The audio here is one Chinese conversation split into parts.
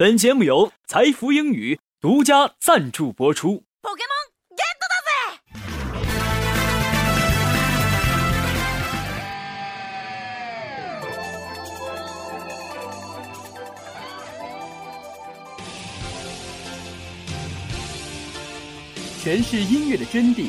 本节目由财富英语独家赞助播出。诠释音乐的真谛，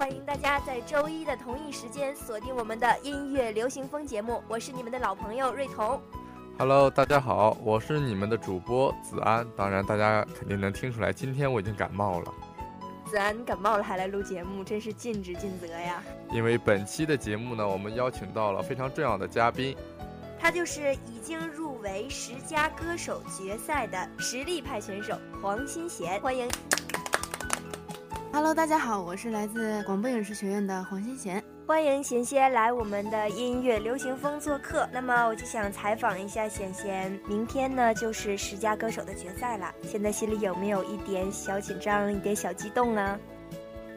欢迎大家在周一的同一时间锁定我们的音乐流行风节目，我是你们的老朋友瑞彤。Hello，大家好，我是你们的主播子安。当然，大家肯定能听出来，今天我已经感冒了。子安感冒了还来录节目，真是尽职尽责呀！因为本期的节目呢，我们邀请到了非常重要的嘉宾，他就是已经入围十佳歌手决赛的实力派选手黄新贤，欢迎。Hello，大家好，我是来自广播影视学院的黄欣贤，欢迎贤贤来我们的音乐流行风做客。那么我就想采访一下贤贤，明天呢就是十佳歌手的决赛了，现在心里有没有一点小紧张，一点小激动呢？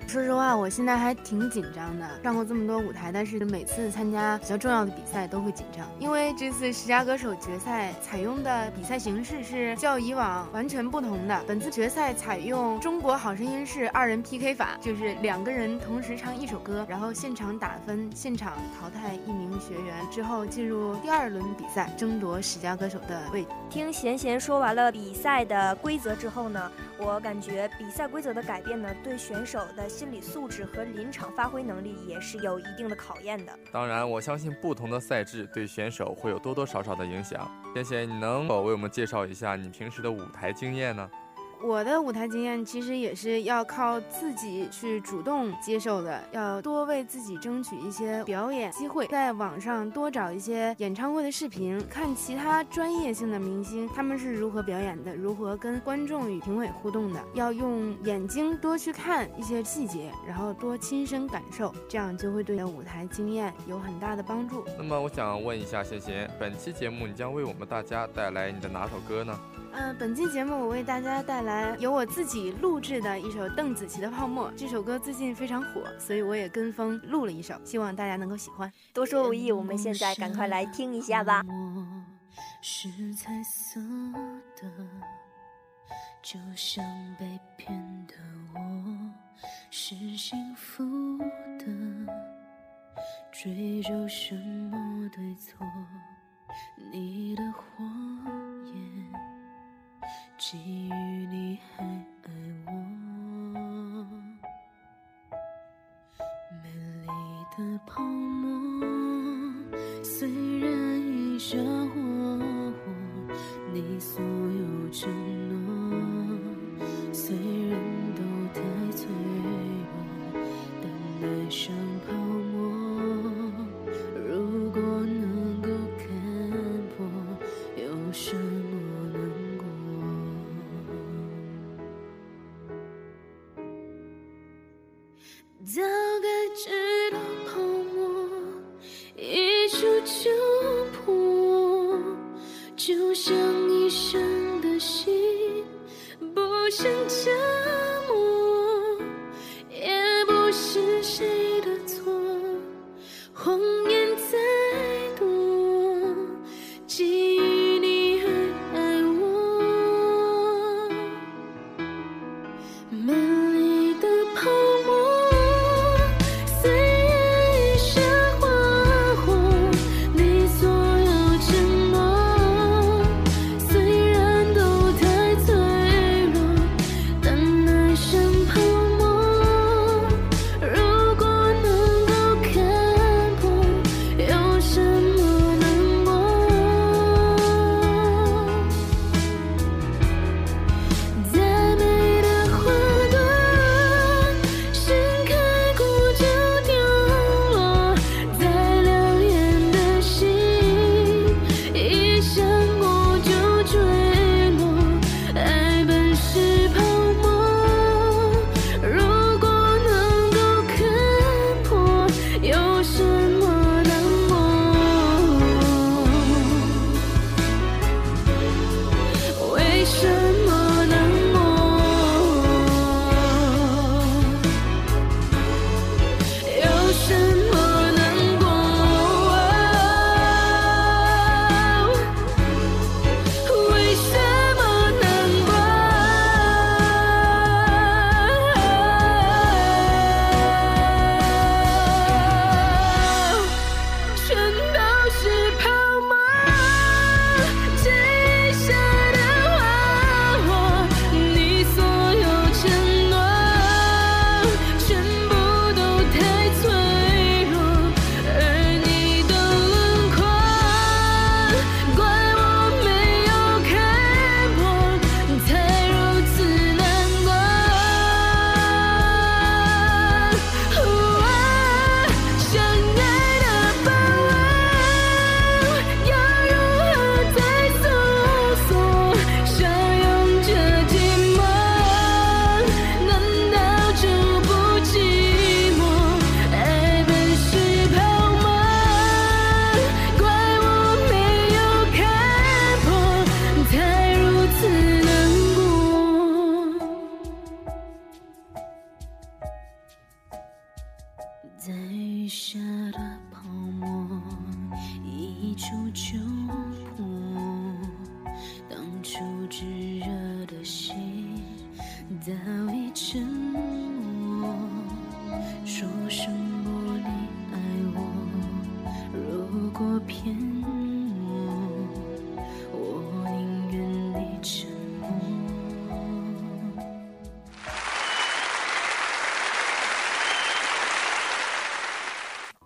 说实话，我现在还挺紧张的。上过这么多舞台，但是每次参加比较重要的比赛都会紧张，因为这次十佳歌手决赛采用的比赛形式是较以往完全不同的。本次决赛采用《中国好声音》式二人 PK 法，就是两个人同时唱一首歌，然后现场打分，现场淘汰一名学员之后进入第二轮比赛，争夺十佳歌手的位置。听贤贤说完了比赛的规则之后呢，我感觉比赛规则的改变呢，对选手的。心理素质和临场发挥能力也是有一定的考验的。当然，我相信不同的赛制对选手会有多多少少的影响。贤贤，你能否为我们介绍一下你平时的舞台经验呢？我的舞台经验其实也是要靠自己去主动接受的，要多为自己争取一些表演机会，在网上多找一些演唱会的视频，看其他专业性的明星他们是如何表演的，如何跟观众与评委互动的，要用眼睛多去看一些细节，然后多亲身感受，这样就会对你的舞台经验有很大的帮助。那么我想问一下谢贤，本期节目你将为我们大家带来你的哪首歌呢？嗯，本期节目我为大家带来由我自己录制的一首邓紫棋的《泡沫》。这首歌最近非常火，所以我也跟风录了一首，希望大家能够喜欢。多说无益，我们现在赶快来听一下吧。是彩色的，就像被骗的我，是幸福的，追究什么对错？你的谎。基于你还爱我，美丽的泡沫，虽然已烧火，你所有承诺，虽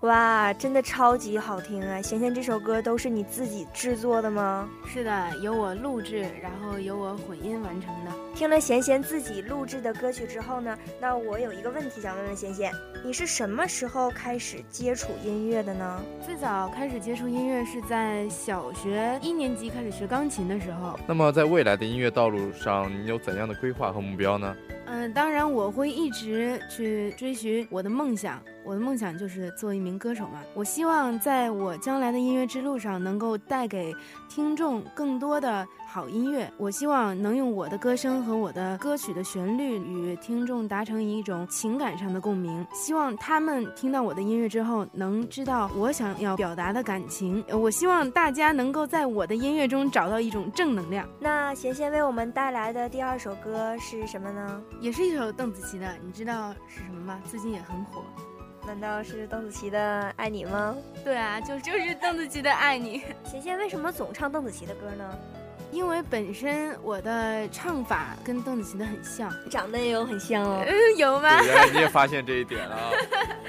哇，真的超级好听啊！贤贤，这首歌都是你自己制作的吗？是的，由我录制，然后由我混音完成的。听了贤贤自己录制的歌曲之后呢，那我有一个问题想问问贤贤，你是什么时候开始接触音乐的呢？最早开始接触音乐是在小学一年级开始学钢琴的时候。那么在未来的音乐道路上，你有怎样的规划和目标呢？嗯，当然我会一直去追寻我的梦想。我的梦想就是做一名歌手嘛。我希望在我将来的音乐之路上，能够带给听众更多的好音乐。我希望能用我的歌声和我的歌曲的旋律与听众达成一种情感上的共鸣。希望他们听到我的音乐之后，能知道我想要表达的感情。我希望大家能够在我的音乐中找到一种正能量。那贤贤为我们带来的第二首歌是什么呢？也是一首邓紫棋的，你知道是什么吗？最近也很火。难道是邓紫棋的《爱你》吗？对啊，就就是邓紫棋的《爱你》。贤贤为什么总唱邓紫棋的歌呢？因为本身我的唱法跟邓紫棋的很像，长得也有很像哦。嗯，有吗？原来你也发现这一点了。啊，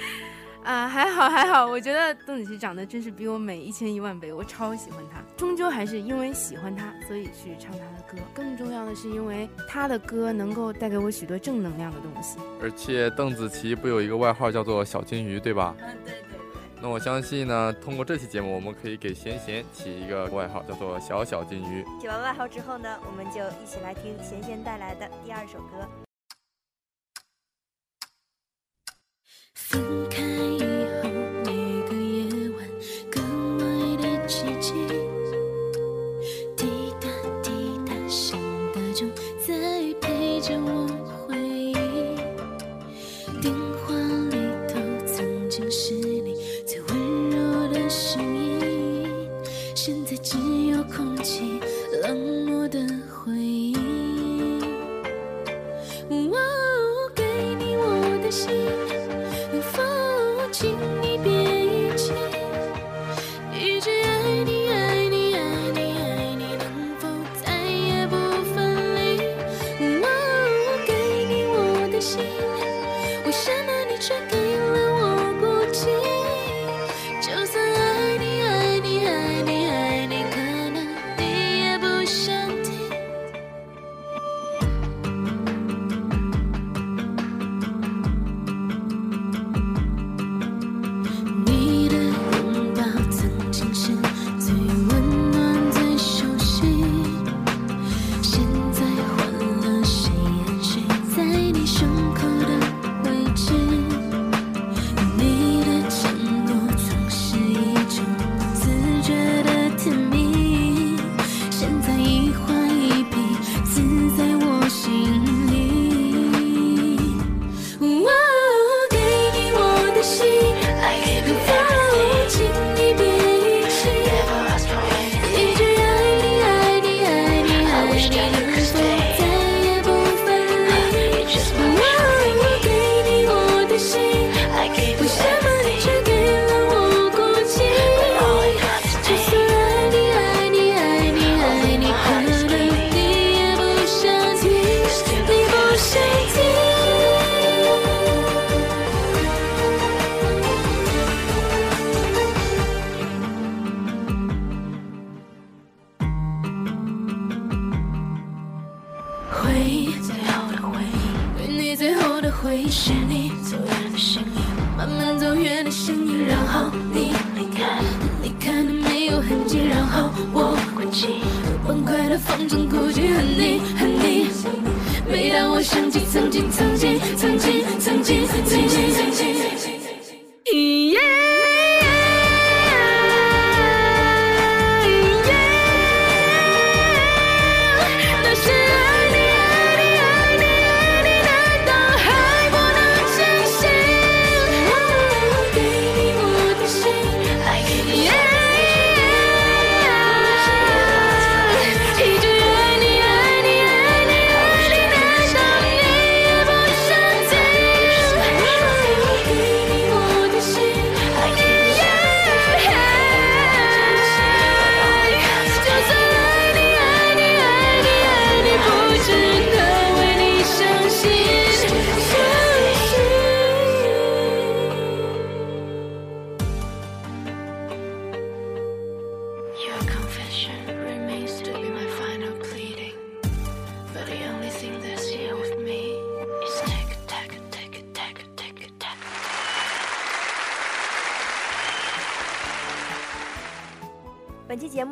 还好还好，我觉得邓紫棋长得真是比我美一千一万倍，我超喜欢她。终究还是因为喜欢她，所以去唱她的歌。更重要的是，因为她的歌能够带给我许多正能量的东西。而且邓紫棋不有一个外号叫做小金鱼，对吧？嗯，对对对。那我相信呢，通过这期节目，我们可以给贤贤起一个外号，叫做小小金鱼。起完外号之后呢，我们就一起来听贤贤带来的第二首歌。是你走远的身影，慢慢走远的身影，然后你离开，离开的没有痕迹，然后我哭泣，欢快的放纵哭泣，恨你恨你。每当我想起曾经曾经曾经曾经曾经曾经，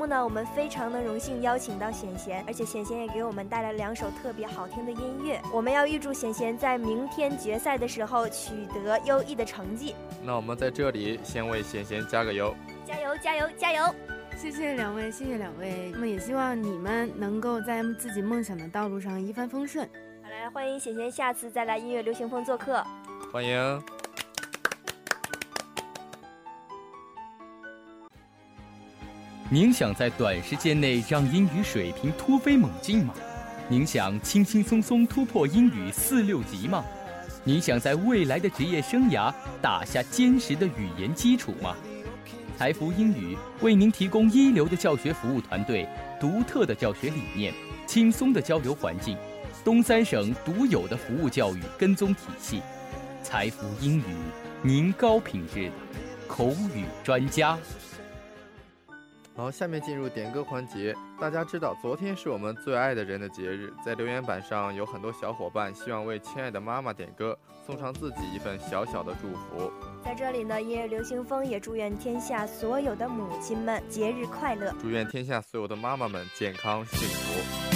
目呢，我们非常的荣幸邀请到显贤，而且显贤也给我们带来两首特别好听的音乐。我们要预祝显贤在明天决赛的时候取得优异的成绩，那我们在这里先为显贤加个油。加油加油加油！谢谢两位，谢谢两位。那么也希望你们能够在自己梦想的道路上一帆风顺。好来，欢迎显贤下次再来音乐流行风做客。欢迎。您想在短时间内让英语水平突飞猛进吗？您想轻轻松松突破英语四六级吗？您想在未来的职业生涯打下坚实的语言基础吗？财福英语为您提供一流的教学服务团队、独特的教学理念、轻松的交流环境、东三省独有的服务教育跟踪体系。财福英语，您高品质的口语专家。好，下面进入点歌环节。大家知道，昨天是我们最爱的人的节日，在留言板上有很多小伙伴希望为亲爱的妈妈点歌，送上自己一份小小的祝福。在这里呢，音乐流行风也祝愿天下所有的母亲们节日快乐。祝愿天下所有的妈妈们健康幸福。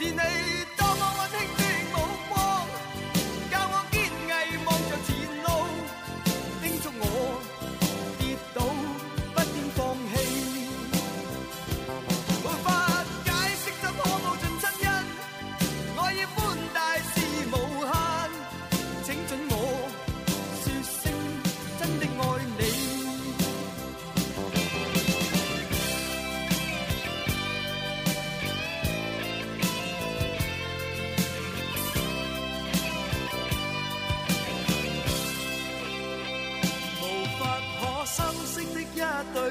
是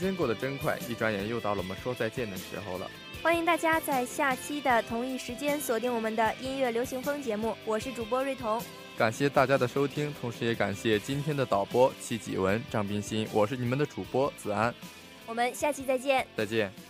间过得真快，一转眼又到了我们说再见的时候了。欢迎大家在下期的同一时间锁定我们的音乐流行风节目，我是主播瑞彤。感谢大家的收听，同时也感谢今天的导播戚继文、张冰心，我是你们的主播子安。我们下期再见。再见。